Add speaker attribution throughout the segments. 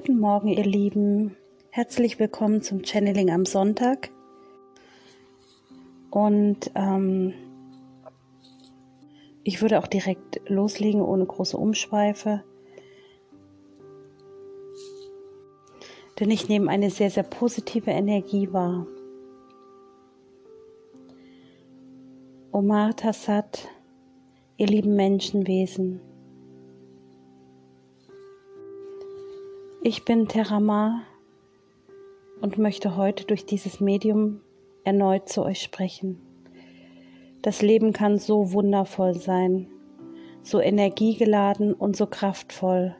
Speaker 1: Guten Morgen, ihr Lieben. Herzlich willkommen zum Channeling am Sonntag. Und ähm, ich würde auch direkt loslegen, ohne große Umschweife. Denn ich nehme eine sehr, sehr positive Energie wahr. Omar Tassat, ihr lieben Menschenwesen. Ich bin Terama und möchte heute durch dieses Medium erneut zu euch sprechen. Das Leben kann so wundervoll sein, so energiegeladen und so kraftvoll.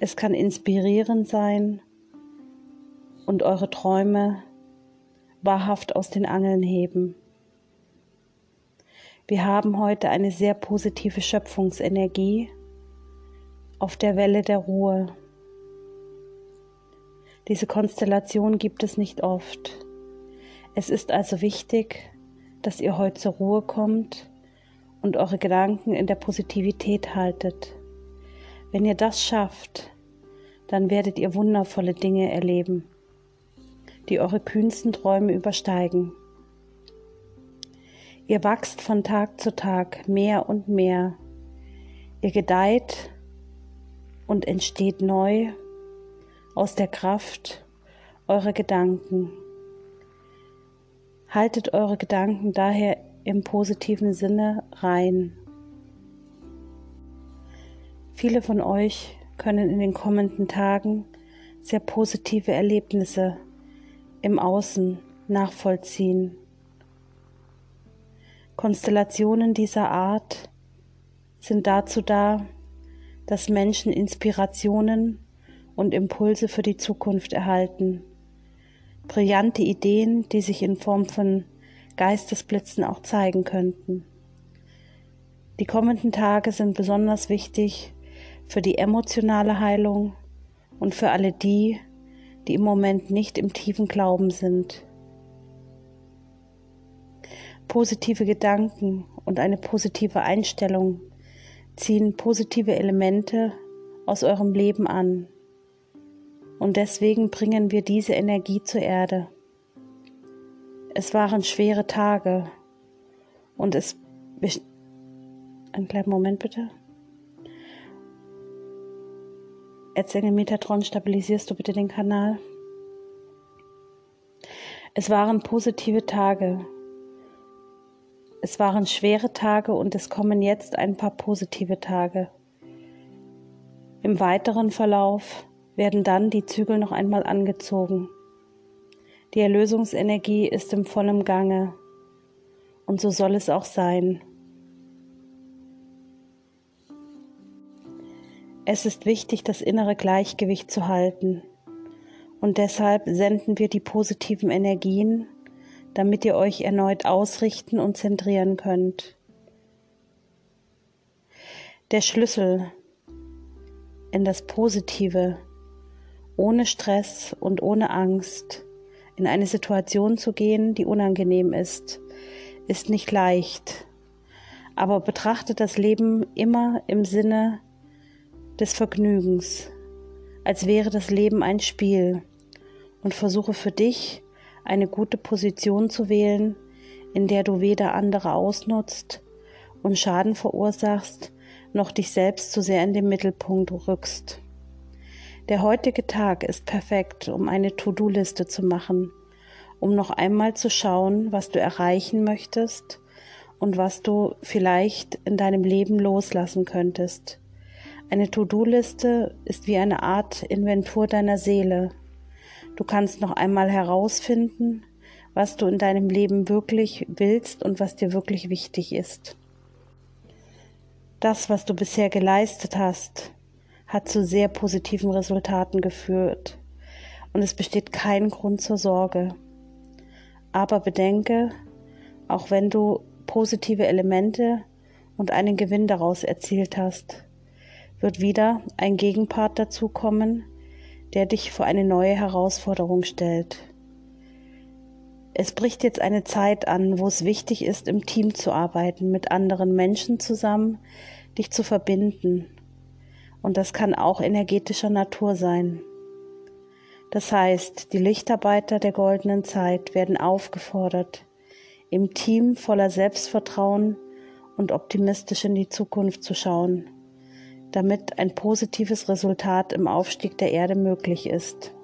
Speaker 1: Es kann inspirierend sein und eure Träume wahrhaft aus den Angeln heben. Wir haben heute eine sehr positive Schöpfungsenergie auf der Welle der Ruhe. Diese Konstellation gibt es nicht oft. Es ist also wichtig, dass ihr heute zur Ruhe kommt und eure Gedanken in der Positivität haltet. Wenn ihr das schafft, dann werdet ihr wundervolle Dinge erleben, die eure kühnsten Träume übersteigen. Ihr wachst von Tag zu Tag mehr und mehr. Ihr gedeiht und entsteht neu aus der Kraft eurer Gedanken. Haltet eure Gedanken daher im positiven Sinne rein. Viele von euch können in den kommenden Tagen sehr positive Erlebnisse im Außen nachvollziehen. Konstellationen dieser Art sind dazu da, dass Menschen Inspirationen und Impulse für die Zukunft erhalten. Brillante Ideen, die sich in Form von Geistesblitzen auch zeigen könnten. Die kommenden Tage sind besonders wichtig für die emotionale Heilung und für alle die, die im Moment nicht im tiefen Glauben sind. Positive Gedanken und eine positive Einstellung ziehen positive Elemente aus eurem Leben an. Und deswegen bringen wir diese Energie zur Erde. Es waren schwere Tage und es... Einen kleinen Moment bitte. Erzengel Metatron, stabilisierst du bitte den Kanal? Es waren positive Tage es waren schwere Tage und es kommen jetzt ein paar positive Tage. Im weiteren Verlauf werden dann die Zügel noch einmal angezogen. Die Erlösungsenergie ist im vollen Gange und so soll es auch sein. Es ist wichtig, das innere Gleichgewicht zu halten und deshalb senden wir die positiven Energien damit ihr euch erneut ausrichten und zentrieren könnt. Der Schlüssel in das Positive, ohne Stress und ohne Angst in eine Situation zu gehen, die unangenehm ist, ist nicht leicht. Aber betrachtet das Leben immer im Sinne des Vergnügens, als wäre das Leben ein Spiel und versuche für dich eine gute Position zu wählen, in der du weder andere ausnutzt und Schaden verursachst, noch dich selbst zu sehr in den Mittelpunkt rückst. Der heutige Tag ist perfekt, um eine To-Do-Liste zu machen, um noch einmal zu schauen, was du erreichen möchtest und was du vielleicht in deinem Leben loslassen könntest. Eine To-Do-Liste ist wie eine Art Inventur deiner Seele. Du kannst noch einmal herausfinden, was du in deinem Leben wirklich willst und was dir wirklich wichtig ist. Das, was du bisher geleistet hast, hat zu sehr positiven Resultaten geführt und es besteht kein Grund zur Sorge. Aber bedenke, auch wenn du positive Elemente und einen Gewinn daraus erzielt hast, wird wieder ein Gegenpart dazukommen, der dich vor eine neue Herausforderung stellt. Es bricht jetzt eine Zeit an, wo es wichtig ist, im Team zu arbeiten, mit anderen Menschen zusammen, dich zu verbinden. Und das kann auch energetischer Natur sein. Das heißt, die Lichtarbeiter der goldenen Zeit werden aufgefordert, im Team voller Selbstvertrauen und optimistisch in die Zukunft zu schauen, damit ein positives Resultat im Aufstieg der Erde möglich ist.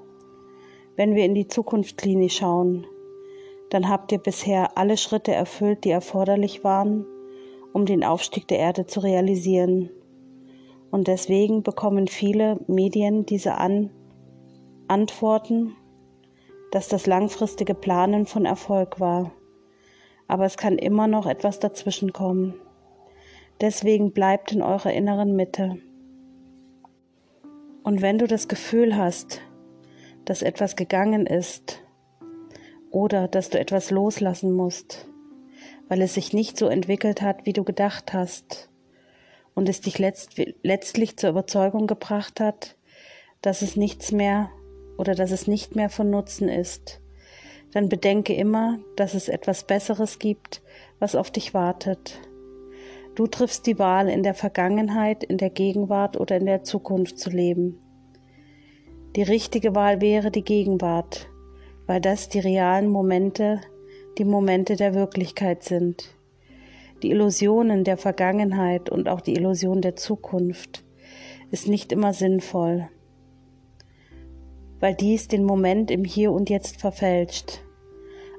Speaker 1: Wenn wir in die Zukunftslinie schauen, dann habt ihr bisher alle Schritte erfüllt, die erforderlich waren, um den Aufstieg der Erde zu realisieren. Und deswegen bekommen viele Medien diese An Antworten, dass das langfristige Planen von Erfolg war. Aber es kann immer noch etwas dazwischen kommen. Deswegen bleibt in eurer inneren Mitte. Und wenn du das Gefühl hast, dass etwas gegangen ist oder dass du etwas loslassen musst, weil es sich nicht so entwickelt hat, wie du gedacht hast und es dich letzt, letztlich zur Überzeugung gebracht hat, dass es nichts mehr oder dass es nicht mehr von Nutzen ist, dann bedenke immer, dass es etwas Besseres gibt, was auf dich wartet. Du triffst die Wahl, in der Vergangenheit, in der Gegenwart oder in der Zukunft zu leben. Die richtige Wahl wäre die Gegenwart, weil das die realen Momente, die Momente der Wirklichkeit sind. Die Illusionen der Vergangenheit und auch die Illusion der Zukunft ist nicht immer sinnvoll, weil dies den Moment im Hier und Jetzt verfälscht.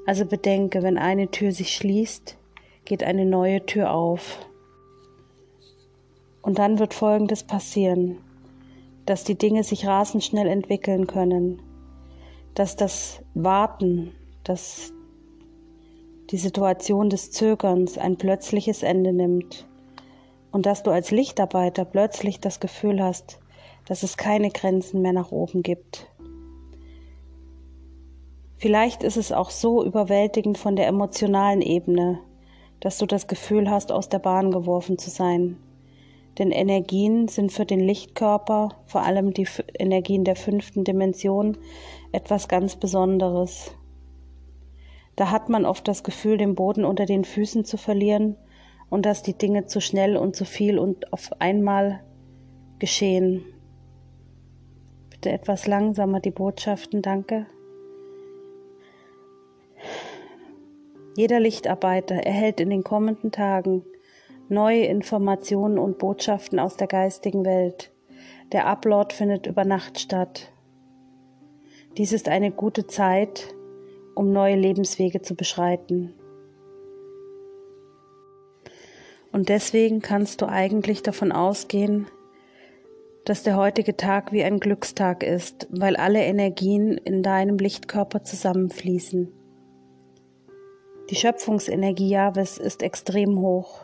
Speaker 1: Also bedenke, wenn eine Tür sich schließt, geht eine neue Tür auf. Und dann wird Folgendes passieren dass die Dinge sich rasend schnell entwickeln können, dass das Warten, dass die Situation des Zögerns ein plötzliches Ende nimmt und dass du als Lichtarbeiter plötzlich das Gefühl hast, dass es keine Grenzen mehr nach oben gibt. Vielleicht ist es auch so überwältigend von der emotionalen Ebene, dass du das Gefühl hast, aus der Bahn geworfen zu sein denn Energien sind für den Lichtkörper, vor allem die Energien der fünften Dimension, etwas ganz Besonderes. Da hat man oft das Gefühl, den Boden unter den Füßen zu verlieren und dass die Dinge zu schnell und zu viel und auf einmal geschehen. Bitte etwas langsamer die Botschaften, danke. Jeder Lichtarbeiter erhält in den kommenden Tagen neue Informationen und Botschaften aus der geistigen Welt. Der Upload findet über Nacht statt. Dies ist eine gute Zeit, um neue Lebenswege zu beschreiten. Und deswegen kannst du eigentlich davon ausgehen, dass der heutige Tag wie ein Glückstag ist, weil alle Energien in deinem Lichtkörper zusammenfließen. Die Schöpfungsenergie Jahwes ist extrem hoch.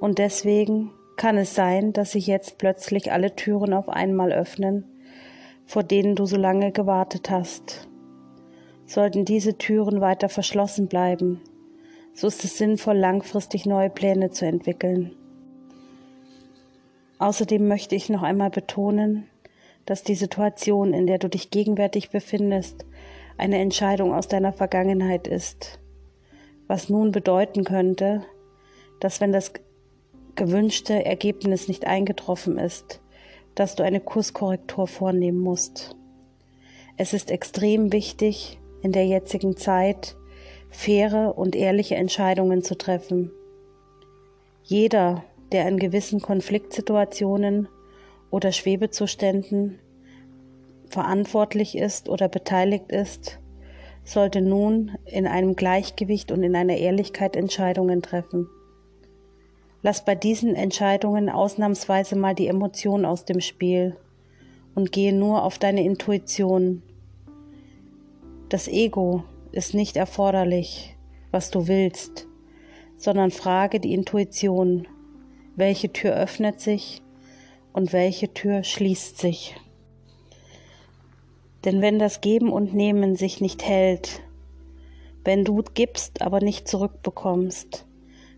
Speaker 1: Und deswegen kann es sein, dass sich jetzt plötzlich alle Türen auf einmal öffnen, vor denen du so lange gewartet hast. Sollten diese Türen weiter verschlossen bleiben, so ist es sinnvoll, langfristig neue Pläne zu entwickeln. Außerdem möchte ich noch einmal betonen, dass die Situation, in der du dich gegenwärtig befindest, eine Entscheidung aus deiner Vergangenheit ist, was nun bedeuten könnte, dass wenn das gewünschte Ergebnis nicht eingetroffen ist, dass du eine Kurskorrektur vornehmen musst. Es ist extrem wichtig, in der jetzigen Zeit faire und ehrliche Entscheidungen zu treffen. Jeder, der in gewissen Konfliktsituationen oder Schwebezuständen verantwortlich ist oder beteiligt ist, sollte nun in einem Gleichgewicht und in einer Ehrlichkeit Entscheidungen treffen. Lass bei diesen Entscheidungen ausnahmsweise mal die Emotion aus dem Spiel und gehe nur auf deine Intuition. Das Ego ist nicht erforderlich, was du willst, sondern frage die Intuition, welche Tür öffnet sich und welche Tür schließt sich. Denn wenn das Geben und Nehmen sich nicht hält, wenn du gibst, aber nicht zurückbekommst,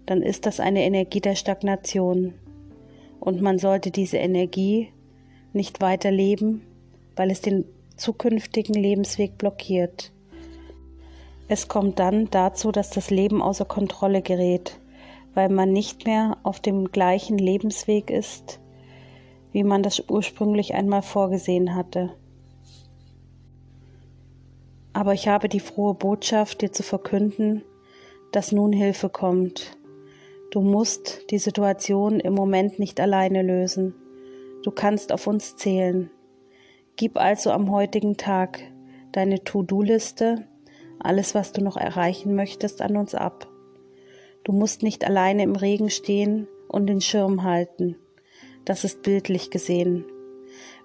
Speaker 1: dann ist das eine Energie der Stagnation. Und man sollte diese Energie nicht weiter leben, weil es den zukünftigen Lebensweg blockiert. Es kommt dann dazu, dass das Leben außer Kontrolle gerät, weil man nicht mehr auf dem gleichen Lebensweg ist, wie man das ursprünglich einmal vorgesehen hatte. Aber ich habe die frohe Botschaft, dir zu verkünden, dass nun Hilfe kommt. Du musst die Situation im Moment nicht alleine lösen. Du kannst auf uns zählen. Gib also am heutigen Tag deine To-Do-Liste, alles, was du noch erreichen möchtest, an uns ab. Du musst nicht alleine im Regen stehen und den Schirm halten. Das ist bildlich gesehen.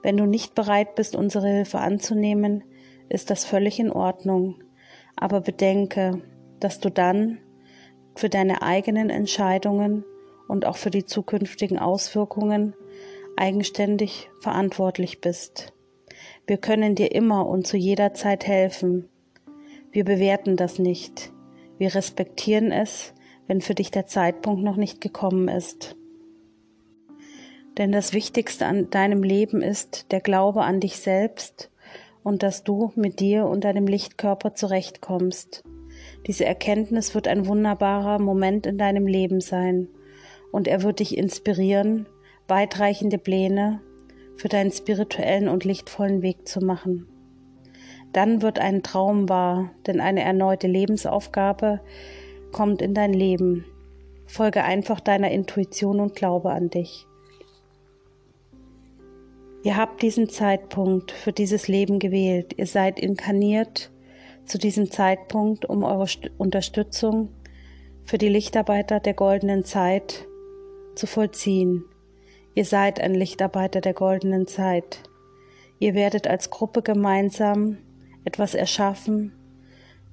Speaker 1: Wenn du nicht bereit bist, unsere Hilfe anzunehmen, ist das völlig in Ordnung. Aber bedenke, dass du dann für deine eigenen Entscheidungen und auch für die zukünftigen Auswirkungen eigenständig verantwortlich bist. Wir können dir immer und zu jeder Zeit helfen. Wir bewerten das nicht. Wir respektieren es, wenn für dich der Zeitpunkt noch nicht gekommen ist. Denn das Wichtigste an deinem Leben ist der Glaube an dich selbst und dass du mit dir und deinem Lichtkörper zurechtkommst. Diese Erkenntnis wird ein wunderbarer Moment in deinem Leben sein und er wird dich inspirieren, weitreichende Pläne für deinen spirituellen und lichtvollen Weg zu machen. Dann wird ein Traum wahr, denn eine erneute Lebensaufgabe kommt in dein Leben. Folge einfach deiner Intuition und glaube an dich. Ihr habt diesen Zeitpunkt für dieses Leben gewählt. Ihr seid inkarniert zu diesem Zeitpunkt, um eure Unterstützung für die Lichtarbeiter der goldenen Zeit zu vollziehen. Ihr seid ein Lichtarbeiter der goldenen Zeit. Ihr werdet als Gruppe gemeinsam etwas erschaffen,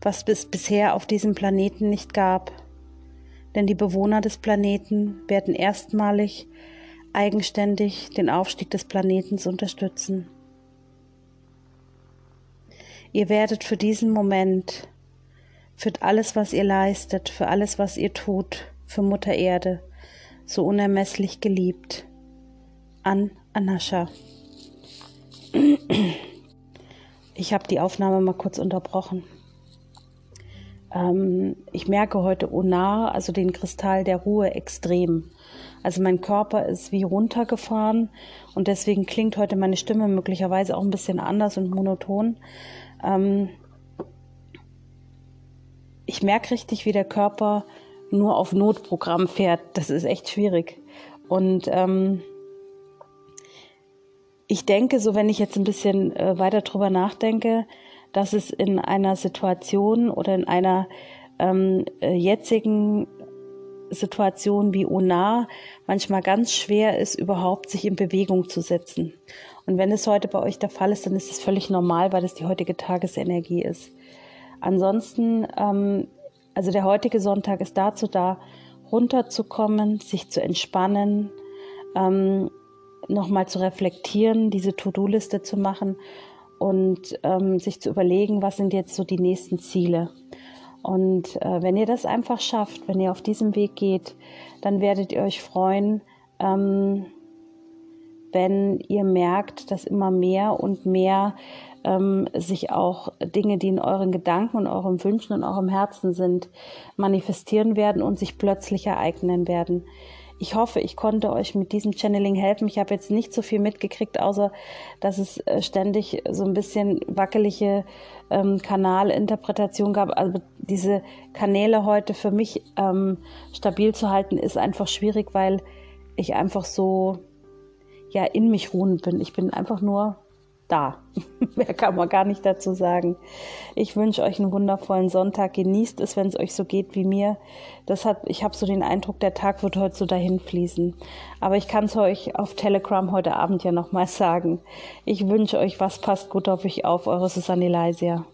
Speaker 1: was es bisher auf diesem Planeten nicht gab. Denn die Bewohner des Planeten werden erstmalig eigenständig den Aufstieg des Planetens unterstützen. Ihr werdet für diesen Moment, für alles, was ihr leistet, für alles, was ihr tut, für Mutter Erde, so unermesslich geliebt. An Anascha. Ich habe die Aufnahme mal kurz unterbrochen. Ähm, ich merke heute Onar, also den Kristall der Ruhe, extrem. Also mein Körper ist wie runtergefahren und deswegen klingt heute meine Stimme möglicherweise auch ein bisschen anders und monoton. Ähm ich merke richtig, wie der Körper nur auf Notprogramm fährt. Das ist echt schwierig. Und ähm, ich denke, so wenn ich jetzt ein bisschen äh, weiter drüber nachdenke, dass es in einer Situation oder in einer ähm, äh, jetzigen Situationen wie Onar manchmal ganz schwer ist, überhaupt sich in Bewegung zu setzen. Und wenn es heute bei euch der Fall ist, dann ist es völlig normal, weil es die heutige Tagesenergie ist. Ansonsten, ähm, also der heutige Sonntag ist dazu da, runterzukommen, sich zu entspannen, ähm, nochmal zu reflektieren, diese To-Do-Liste zu machen und ähm, sich zu überlegen, was sind jetzt so die nächsten Ziele. Und äh, wenn ihr das einfach schafft, wenn ihr auf diesem Weg geht, dann werdet ihr euch freuen, ähm, wenn ihr merkt, dass immer mehr und mehr ähm, sich auch Dinge, die in euren Gedanken und euren Wünschen und eurem Herzen sind, manifestieren werden und sich plötzlich ereignen werden. Ich hoffe, ich konnte euch mit diesem Channeling helfen. Ich habe jetzt nicht so viel mitgekriegt, außer dass es äh, ständig so ein bisschen wackelige ähm, Kanalinterpretation gab. Also diese Kanäle heute für mich ähm, stabil zu halten, ist einfach schwierig, weil ich einfach so ja in mich ruhend bin. Ich bin einfach nur da. Mehr kann man gar nicht dazu sagen. Ich wünsche euch einen wundervollen Sonntag. Genießt es, wenn es euch so geht wie mir. Das hat, ich habe so den Eindruck, der Tag wird heute so dahin fließen. Aber ich kann es euch auf Telegram heute Abend ja nochmal sagen. Ich wünsche euch was passt gut auf euch auf. Eure Susanne Leisia.